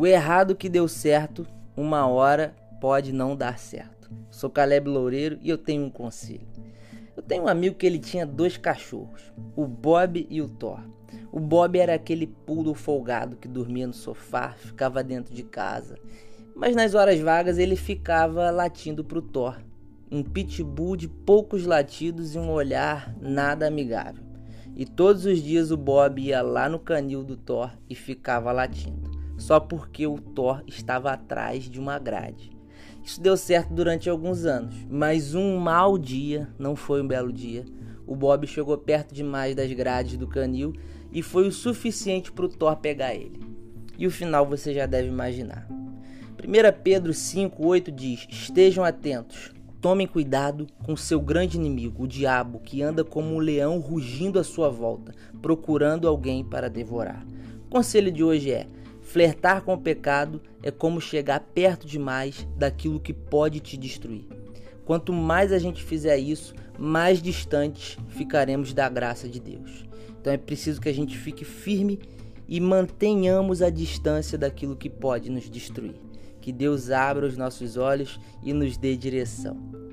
O errado que deu certo, uma hora pode não dar certo. Sou Caleb Loureiro e eu tenho um conselho. Eu tenho um amigo que ele tinha dois cachorros, o Bob e o Thor. O Bob era aquele pulo folgado que dormia no sofá, ficava dentro de casa. Mas nas horas vagas ele ficava latindo pro Thor. Um pitbull de poucos latidos e um olhar nada amigável. E todos os dias o Bob ia lá no canil do Thor e ficava latindo, só porque o Thor estava atrás de uma grade. Isso deu certo durante alguns anos, mas um mau dia, não foi um belo dia, o Bob chegou perto demais das grades do canil e foi o suficiente para o Thor pegar ele. E o final você já deve imaginar. 1 Pedro 5,8 diz: Estejam atentos, tomem cuidado com seu grande inimigo, o diabo, que anda como um leão rugindo à sua volta, procurando alguém para devorar. O conselho de hoje é: flertar com o pecado é como chegar perto demais daquilo que pode te destruir. Quanto mais a gente fizer isso, mais distantes ficaremos da graça de Deus. Então é preciso que a gente fique firme e mantenhamos a distância daquilo que pode nos destruir. Que Deus abra os nossos olhos e nos dê direção.